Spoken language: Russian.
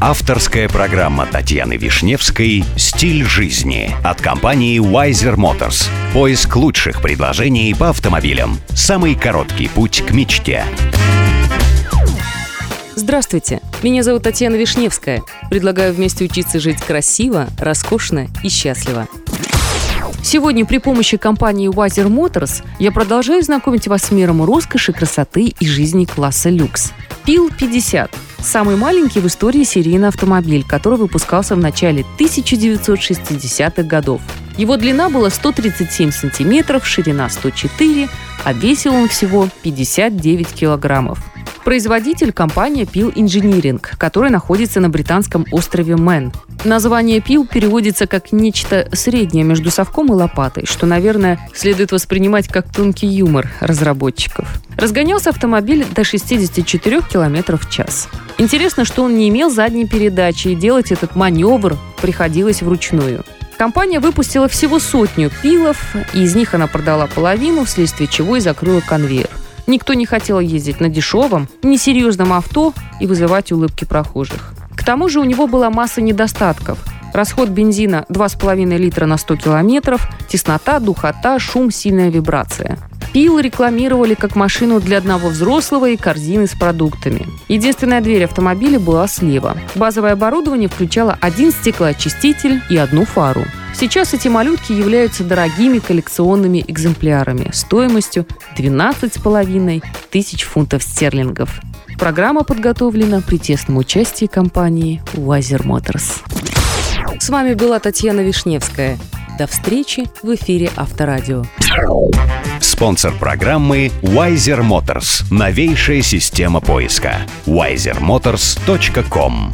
Авторская программа Татьяны Вишневской «Стиль жизни» от компании Wiser Motors. Поиск лучших предложений по автомобилям. Самый короткий путь к мечте. Здравствуйте, меня зовут Татьяна Вишневская. Предлагаю вместе учиться жить красиво, роскошно и счастливо. Сегодня при помощи компании Wiser Motors я продолжаю знакомить вас с миром роскоши, красоты и жизни класса люкс. Пил 50 – самый маленький в истории серийный автомобиль, который выпускался в начале 1960-х годов. Его длина была 137 сантиметров, ширина 104, а весил он всего 59 килограммов. Производитель – компания Peel Engineering, которая находится на британском острове Мэн. Название Peel переводится как нечто среднее между совком и лопатой, что, наверное, следует воспринимать как тонкий юмор разработчиков. Разгонялся автомобиль до 64 км в час. Интересно, что он не имел задней передачи, и делать этот маневр приходилось вручную. Компания выпустила всего сотню пилов, и из них она продала половину, вследствие чего и закрыла конвейер. Никто не хотел ездить на дешевом, несерьезном авто и вызывать улыбки прохожих. К тому же у него была масса недостатков. Расход бензина 2,5 литра на 100 километров, теснота, духота, шум, сильная вибрация. Пил рекламировали как машину для одного взрослого и корзины с продуктами. Единственная дверь автомобиля была слева. Базовое оборудование включало один стеклоочиститель и одну фару. Сейчас эти малютки являются дорогими коллекционными экземплярами стоимостью 12,5 тысяч фунтов стерлингов. Программа подготовлена при тесном участии компании Wiser Motors. С вами была Татьяна Вишневская. До встречи в эфире Авторадио. Спонсор программы Wiser Motors. Новейшая система поиска. wisermotors.com